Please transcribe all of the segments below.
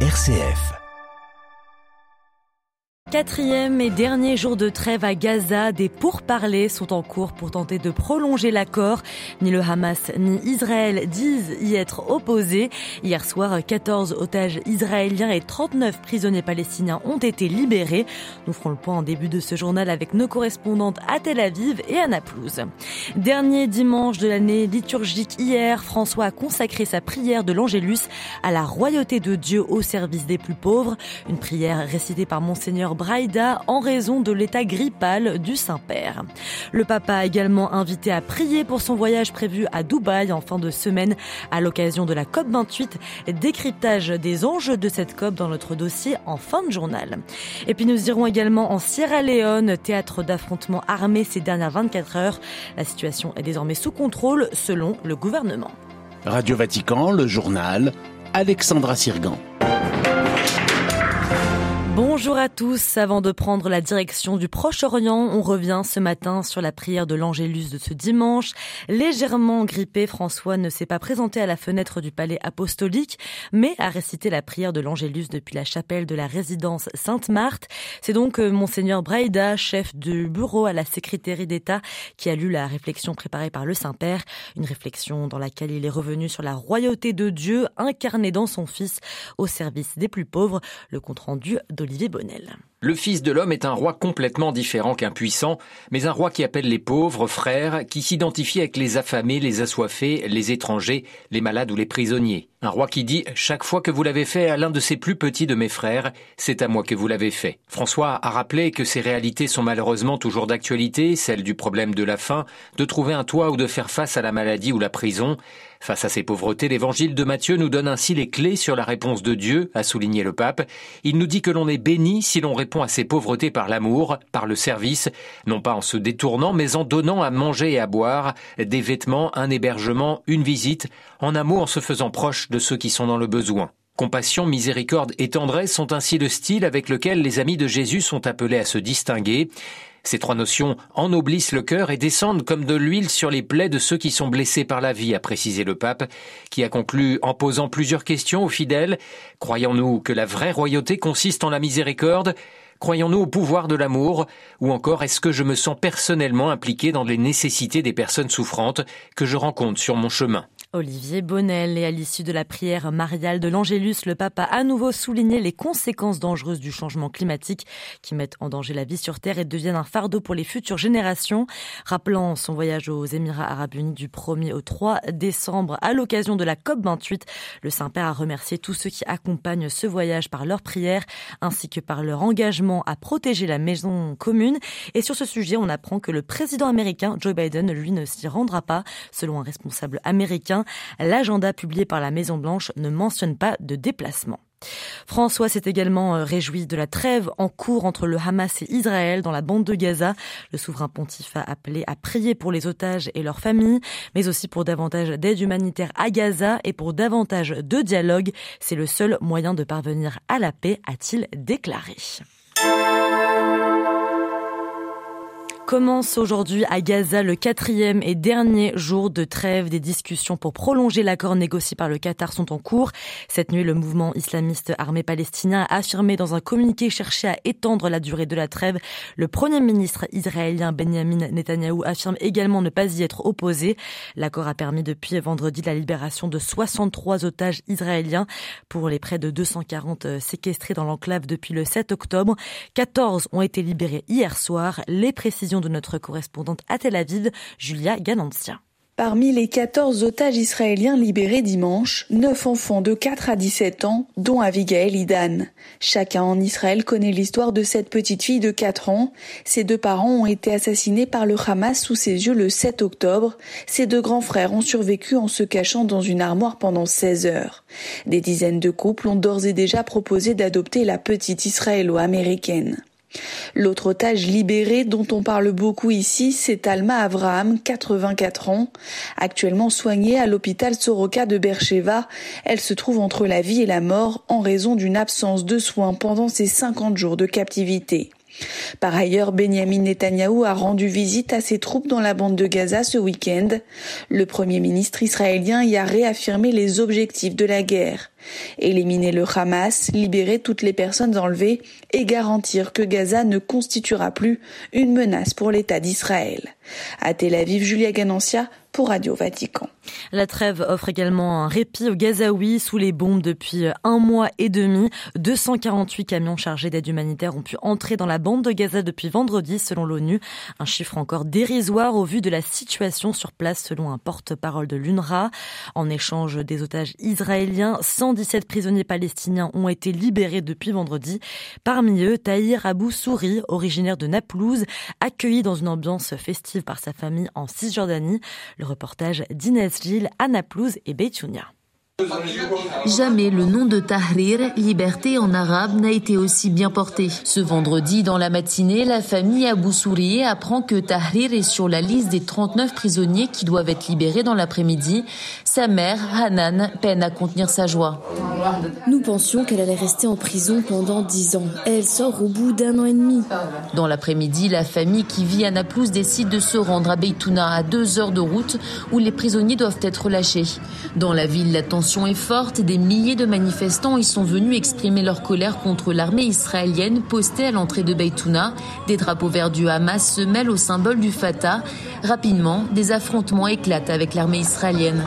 RCF. Quatrième et dernier jour de trêve à Gaza, des pourparlers sont en cours pour tenter de prolonger l'accord. Ni le Hamas ni Israël disent y être opposés. Hier soir, 14 otages israéliens et 39 prisonniers palestiniens ont été libérés. Nous ferons le point en début de ce journal avec nos correspondantes à Tel Aviv et à Naplouse. Dernier dimanche de l'année liturgique hier, François a consacré sa prière de l'Angélus à la royauté de Dieu au service des plus pauvres. Une prière récitée par Monseigneur Braïda en raison de l'état grippal du Saint-Père. Le papa a également invité à prier pour son voyage prévu à Dubaï en fin de semaine à l'occasion de la COP28. Décryptage des enjeux de cette COP dans notre dossier en fin de journal. Et puis nous irons également en Sierra Leone, théâtre d'affrontements armés ces dernières 24 heures. La situation est désormais sous contrôle selon le gouvernement. Radio Vatican, le journal, Alexandra Sirgan. Bonjour à tous. Avant de prendre la direction du Proche-Orient, on revient ce matin sur la prière de l'Angélus de ce dimanche. Légèrement grippé, François ne s'est pas présenté à la fenêtre du palais apostolique, mais a récité la prière de l'Angélus depuis la chapelle de la résidence Sainte-Marthe. C'est donc euh, Monseigneur Braïda, chef du bureau à la secrétaire d'État, qui a lu la réflexion préparée par le Saint-Père. Une réflexion dans laquelle il est revenu sur la royauté de Dieu incarnée dans son Fils au service des plus pauvres. Le compte rendu Brunelle. Le Fils de l'homme est un roi complètement différent qu'un puissant, mais un roi qui appelle les pauvres frères, qui s'identifie avec les affamés, les assoiffés, les étrangers, les malades ou les prisonniers. Un roi qui dit Chaque fois que vous l'avez fait à l'un de ces plus petits de mes frères, c'est à moi que vous l'avez fait. François a rappelé que ces réalités sont malheureusement toujours d'actualité, celle du problème de la faim, de trouver un toit ou de faire face à la maladie ou la prison. Face à ces pauvretés, l'évangile de Matthieu nous donne ainsi les clés sur la réponse de Dieu, a souligné le pape. Il nous dit que l'on est béni si l'on répond à ces pauvretés par l'amour, par le service, non pas en se détournant, mais en donnant à manger et à boire, des vêtements, un hébergement, une visite, en un mot en se faisant proche de ceux qui sont dans le besoin. Compassion, miséricorde et tendresse sont ainsi le style avec lequel les amis de Jésus sont appelés à se distinguer. Ces trois notions ennoblissent le cœur et descendent comme de l'huile sur les plaies de ceux qui sont blessés par la vie, a précisé le pape, qui a conclu en posant plusieurs questions aux fidèles. Croyons-nous que la vraie royauté consiste en la miséricorde? Croyons-nous au pouvoir de l'amour Ou encore est-ce que je me sens personnellement impliqué dans les nécessités des personnes souffrantes que je rencontre sur mon chemin? Olivier Bonnel. Et à l'issue de la prière mariale de l'Angélus, le pape a à nouveau souligné les conséquences dangereuses du changement climatique qui mettent en danger la vie sur Terre et deviennent un fardeau pour les futures générations. Rappelant son voyage aux Émirats arabes unis du 1er au 3 décembre à l'occasion de la COP28, le Saint-Père a remercié tous ceux qui accompagnent ce voyage par leur prière ainsi que par leur engagement à protéger la maison commune. Et sur ce sujet, on apprend que le président américain Joe Biden, lui, ne s'y rendra pas, selon un responsable américain. L'agenda publié par la Maison Blanche ne mentionne pas de déplacement. François s'est également euh, réjoui de la trêve en cours entre le Hamas et Israël dans la bande de Gaza. Le souverain pontife a appelé à prier pour les otages et leurs familles, mais aussi pour davantage d'aide humanitaire à Gaza et pour davantage de dialogue. C'est le seul moyen de parvenir à la paix, a-t-il déclaré. Commence aujourd'hui à Gaza le quatrième et dernier jour de trêve. Des discussions pour prolonger l'accord négocié par le Qatar sont en cours. Cette nuit, le mouvement islamiste armé palestinien a affirmé dans un communiqué chercher à étendre la durée de la trêve. Le premier ministre israélien Benjamin Netanyahu affirme également ne pas y être opposé. L'accord a permis depuis vendredi la libération de 63 otages israéliens pour les près de 240 séquestrés dans l'enclave depuis le 7 octobre. 14 ont été libérés hier soir. Les précisions de notre correspondante à Tel Aviv, Julia Ganantia. Parmi les 14 otages israéliens libérés dimanche, 9 enfants de 4 à 17 ans, dont Abigail Idan. Chacun en Israël connaît l'histoire de cette petite fille de 4 ans. Ses deux parents ont été assassinés par le Hamas sous ses yeux le 7 octobre. Ses deux grands frères ont survécu en se cachant dans une armoire pendant 16 heures. Des dizaines de couples ont d'ores et déjà proposé d'adopter la petite israélo-américaine. L'autre otage libéré dont on parle beaucoup ici, c'est Alma Avraham, 84 ans. Actuellement soignée à l'hôpital Soroka de Bercheva, elle se trouve entre la vie et la mort en raison d'une absence de soins pendant ses 50 jours de captivité. Par ailleurs, Benjamin Netanyahou a rendu visite à ses troupes dans la bande de Gaza ce week-end. Le premier ministre israélien y a réaffirmé les objectifs de la guerre. Éliminer le Hamas, libérer toutes les personnes enlevées et garantir que Gaza ne constituera plus une menace pour l'État d'Israël. À Tel Aviv, Julia Ganancia La trêve offre également un répit aux Gazaouis sous les bombes depuis un mois et demi. 248 camions chargés d'aide humanitaire ont pu entrer dans la bande de Gaza depuis vendredi selon l'ONU. Un chiffre encore dérisoire au vu de la situation sur place selon un porte-parole de l'UNRWA. En échange des otages israéliens, 117 prisonniers palestiniens ont été libérés depuis vendredi. Parmi eux, Tahir Abou Souri, originaire de Naplouse, accueilli dans une ambiance festive par sa famille en Cisjordanie. Reportage d'Inès Gilles, Naplouse et Beitunia. Jamais le nom de Tahrir, liberté en arabe, n'a été aussi bien porté. Ce vendredi, dans la matinée, la famille Abou Sourié apprend que Tahrir est sur la liste des 39 prisonniers qui doivent être libérés dans l'après-midi. Sa mère, Hanan, peine à contenir sa joie. Nous pensions qu'elle allait rester en prison pendant 10 ans. Elle sort au bout d'un an et demi. Dans l'après-midi, la famille qui vit à Naplouse décide de se rendre à Beitouna, à deux heures de route, où les prisonniers doivent être relâchés. Dans la ville, la tension est forte. Des milliers de manifestants y sont venus exprimer leur colère contre l'armée israélienne postée à l'entrée de Beitouna. Des drapeaux verts du Hamas se mêlent au symbole du Fatah. Rapidement, des affrontements éclatent avec l'armée israélienne.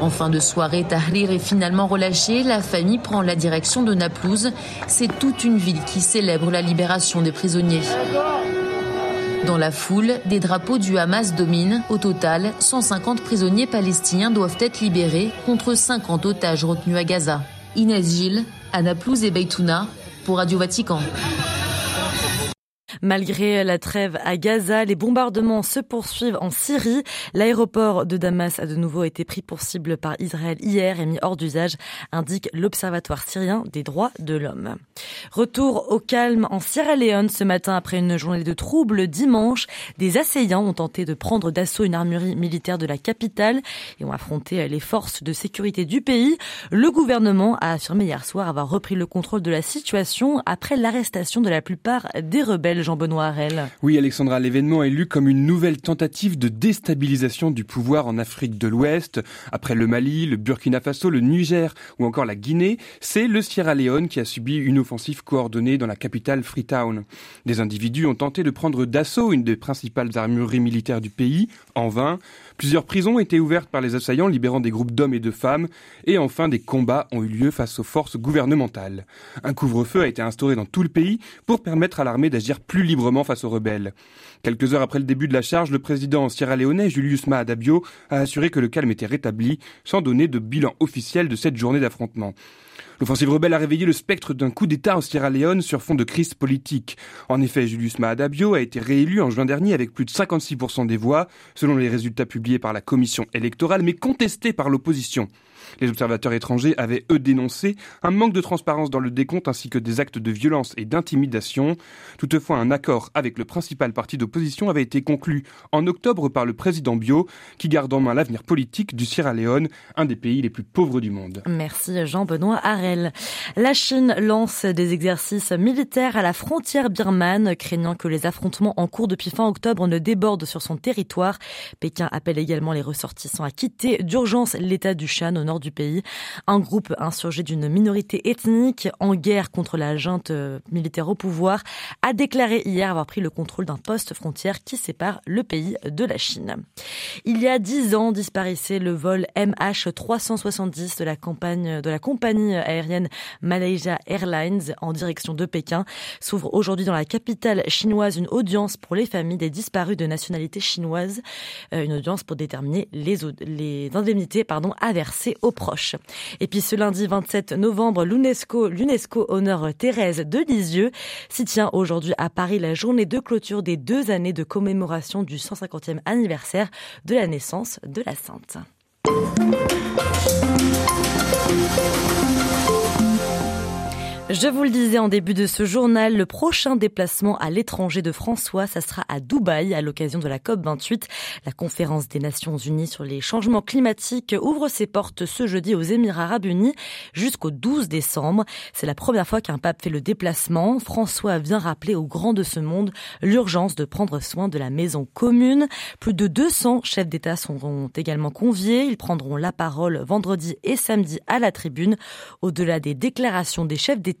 En fin de soirée, Tahrir est finalement relâché. La famille prend la direction de Naplouse. C'est toute une ville qui célèbre la libération des prisonniers. Dans la foule, des drapeaux du Hamas dominent. Au total, 150 prisonniers palestiniens doivent être libérés contre 50 otages retenus à Gaza. Inès Gilles, Naplouse et Beitouna pour Radio Vatican. Malgré la trêve à Gaza, les bombardements se poursuivent en Syrie. L'aéroport de Damas a de nouveau été pris pour cible par Israël hier et mis hors d'usage, indique l'Observatoire syrien des droits de l'homme. Retour au calme en Sierra Leone ce matin après une journée de troubles dimanche. Des assaillants ont tenté de prendre d'assaut une armurerie militaire de la capitale et ont affronté les forces de sécurité du pays. Le gouvernement a affirmé hier soir avoir repris le contrôle de la situation après l'arrestation de la plupart des rebelles benoît. Oui, Alexandra, l'événement est lu comme une nouvelle tentative de déstabilisation du pouvoir en Afrique de l'Ouest. Après le Mali, le Burkina Faso, le Niger ou encore la Guinée, c'est le Sierra Leone qui a subi une offensive coordonnée dans la capitale Freetown. Des individus ont tenté de prendre d'assaut une des principales armureries militaires du pays, en vain. Plusieurs prisons ont été ouvertes par les assaillants, libérant des groupes d'hommes et de femmes, et enfin des combats ont eu lieu face aux forces gouvernementales. Un couvre-feu a été instauré dans tout le pays pour permettre à l'armée d'agir plus librement face aux rebelles. Quelques heures après le début de la charge, le président sierra-léonais Julius Maada Bio a assuré que le calme était rétabli, sans donner de bilan officiel de cette journée d'affrontement. L'offensive rebelle a réveillé le spectre d'un coup d'État en Sierra Leone sur fond de crise politique. En effet, Julius Maada Bio a été réélu en juin dernier avec plus de 56% des voix, selon les résultats publiés par la commission électorale, mais contestés par l'opposition. Les observateurs étrangers avaient, eux, dénoncé un manque de transparence dans le décompte ainsi que des actes de violence et d'intimidation. Toutefois, un accord avec le principal parti d'opposition avait été conclu en octobre par le président Bio, qui garde en main l'avenir politique du Sierra Leone, un des pays les plus pauvres du monde. Merci Jean-Benoît La Chine lance des exercices militaires à la frontière birmane, craignant que les affrontements en cours depuis fin octobre ne débordent sur son territoire. Pékin appelle également les ressortissants à quitter d'urgence l'état du Shan au nord du pays. Un groupe insurgé d'une minorité ethnique en guerre contre la junte euh, militaire au pouvoir a déclaré hier avoir pris le contrôle d'un poste frontière qui sépare le pays de la Chine. Il y a dix ans disparaissait le vol MH370 de la, campagne, de la compagnie aérienne Malaysia Airlines en direction de Pékin. S'ouvre aujourd'hui dans la capitale chinoise une audience pour les familles des disparus de nationalité chinoise, euh, une audience pour déterminer les, indemnités pardon, à verser aux proches. Et puis ce lundi 27 novembre, l'UNESCO, l'UNESCO honore Thérèse de Lisieux. S'y tient aujourd'hui à Paris la journée de clôture des deux années de commémoration du 150e anniversaire de la naissance de la Sainte. Je vous le disais en début de ce journal, le prochain déplacement à l'étranger de François, ça sera à Dubaï à l'occasion de la COP28. La conférence des Nations Unies sur les changements climatiques ouvre ses portes ce jeudi aux Émirats Arabes Unis jusqu'au 12 décembre. C'est la première fois qu'un pape fait le déplacement. François vient rappeler aux grands de ce monde l'urgence de prendre soin de la maison commune. Plus de 200 chefs d'État seront également conviés. Ils prendront la parole vendredi et samedi à la tribune. Au-delà des déclarations des chefs d'État,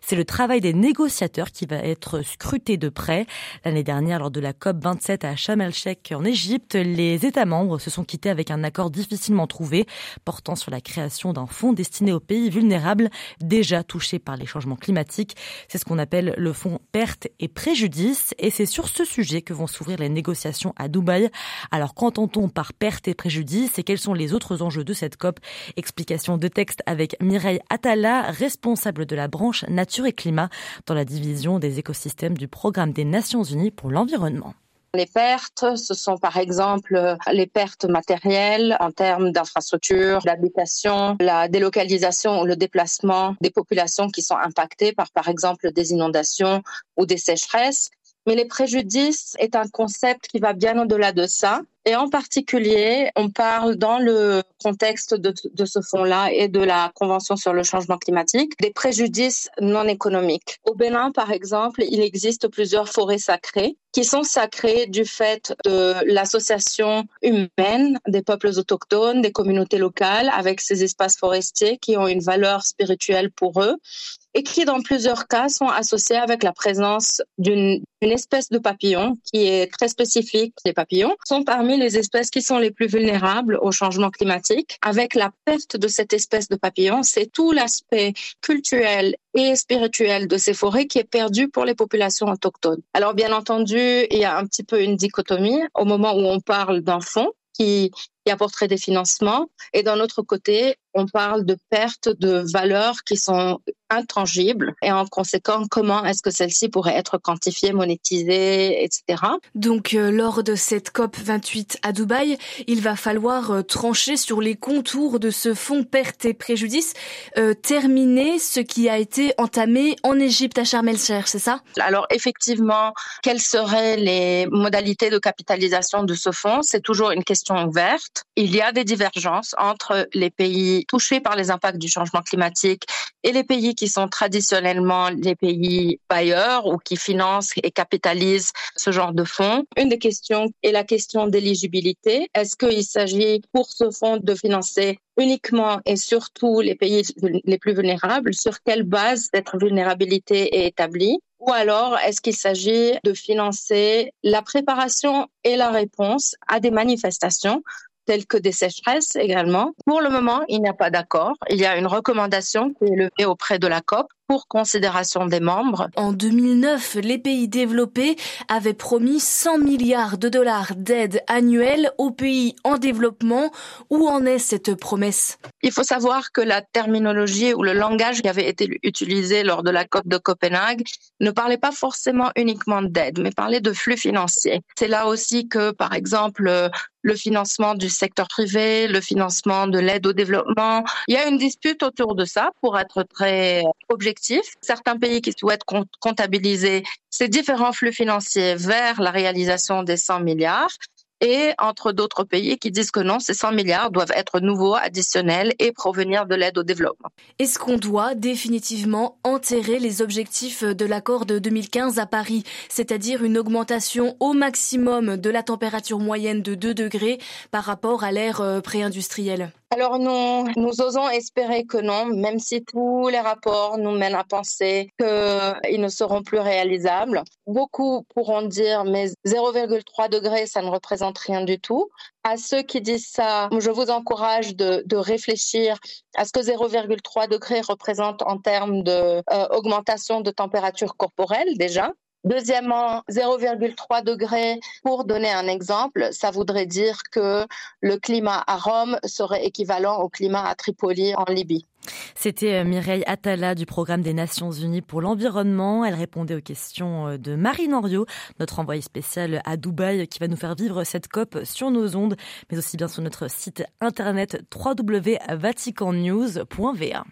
c'est le travail des négociateurs qui va être scruté de près. L'année dernière, lors de la COP 27 à Sharm el-Sheikh en Égypte, les États membres se sont quittés avec un accord difficilement trouvé portant sur la création d'un fonds destiné aux pays vulnérables déjà touchés par les changements climatiques. C'est ce qu'on appelle le fonds perte et préjudice et c'est sur ce sujet que vont s'ouvrir les négociations à Dubaï. Alors qu'entend-on par perte et préjudice et quels sont les autres enjeux de cette COP? Explication de texte avec Mireille Atala, responsable de la branche nature et climat dans la division des écosystèmes du programme des Nations Unies pour l'environnement. Les pertes, ce sont par exemple les pertes matérielles en termes d'infrastructures, d'habitation, la délocalisation ou le déplacement des populations qui sont impactées par par exemple des inondations ou des sécheresses. Mais les préjudices est un concept qui va bien au-delà de ça. Et en particulier, on parle dans le contexte de, ce fonds-là et de la Convention sur le changement climatique des préjudices non économiques. Au Bénin, par exemple, il existe plusieurs forêts sacrées qui sont sacrées du fait de l'association humaine des peuples autochtones, des communautés locales, avec ces espaces forestiers qui ont une valeur spirituelle pour eux et qui, dans plusieurs cas, sont associés avec la présence d'une espèce de papillon qui est très spécifique. Les papillons sont parmi les espèces qui sont les plus vulnérables au changement climatique. Avec la perte de cette espèce de papillon, c'est tout l'aspect culturel et spirituel de ces forêts qui est perdu pour les populations autochtones. Alors, bien entendu, il y a un petit peu une dichotomie au moment où on parle d'un qui apporterait des financements. Et d'un autre côté, on parle de perte de valeurs qui sont intangibles et en conséquent, comment est-ce que celles-ci pourraient être quantifiées, monétisées, etc. Donc, euh, lors de cette COP 28 à Dubaï, il va falloir euh, trancher sur les contours de ce fonds perte et préjudice, euh, terminer ce qui a été entamé en Égypte à Sharm el-Sheikh, c'est ça? Alors, effectivement, quelles seraient les modalités de capitalisation de ce fonds? C'est toujours une question ouverte. Il y a des divergences entre les pays touchés par les impacts du changement climatique et les pays qui sont traditionnellement les pays bailleurs ou qui financent et capitalisent ce genre de fonds. Une des questions est la question d'éligibilité. Est-ce qu'il s'agit pour ce fonds de financer uniquement et surtout les pays les plus vulnérables? Sur quelle base cette vulnérabilité est établie? Ou alors, est-ce qu'il s'agit de financer la préparation et la réponse à des manifestations telles que des sécheresses également. Pour le moment, il n'y a pas d'accord. Il y a une recommandation qui est levée auprès de la COP pour considération des membres. En 2009, les pays développés avaient promis 100 milliards de dollars d'aide annuelle aux pays en développement. Où en est cette promesse? Il faut savoir que la terminologie ou le langage qui avait été utilisé lors de la COP de Copenhague ne parlait pas forcément uniquement d'aide, mais parlait de flux financiers. C'est là aussi que, par exemple, le financement du secteur privé, le financement de l'aide au développement. Il y a une dispute autour de ça pour être très objectif Certains pays qui souhaitent comptabiliser ces différents flux financiers vers la réalisation des 100 milliards et entre d'autres pays qui disent que non, ces 100 milliards doivent être nouveaux, additionnels et provenir de l'aide au développement. Est-ce qu'on doit définitivement enterrer les objectifs de l'accord de 2015 à Paris, c'est-à-dire une augmentation au maximum de la température moyenne de 2 degrés par rapport à l'ère euh, pré-industrielle? Alors nous, nous osons espérer que non, même si tous les rapports nous mènent à penser qu'ils ne seront plus réalisables. Beaucoup pourront dire mais 0,3 degrés, ça ne représente rien du tout. À ceux qui disent ça, je vous encourage de, de réfléchir à ce que 0,3 degrés représente en termes d'augmentation de, euh, de température corporelle déjà. Deuxièmement, 0,3 degrés, pour donner un exemple, ça voudrait dire que le climat à Rome serait équivalent au climat à Tripoli en Libye. C'était euh, Mireille Attala du programme des Nations Unies pour l'environnement. Elle répondait aux questions euh, de Marine Henriot, notre envoyé spécial à Dubaï, qui va nous faire vivre cette COP sur nos ondes, mais aussi bien sur notre site internet www.vaticannews.va.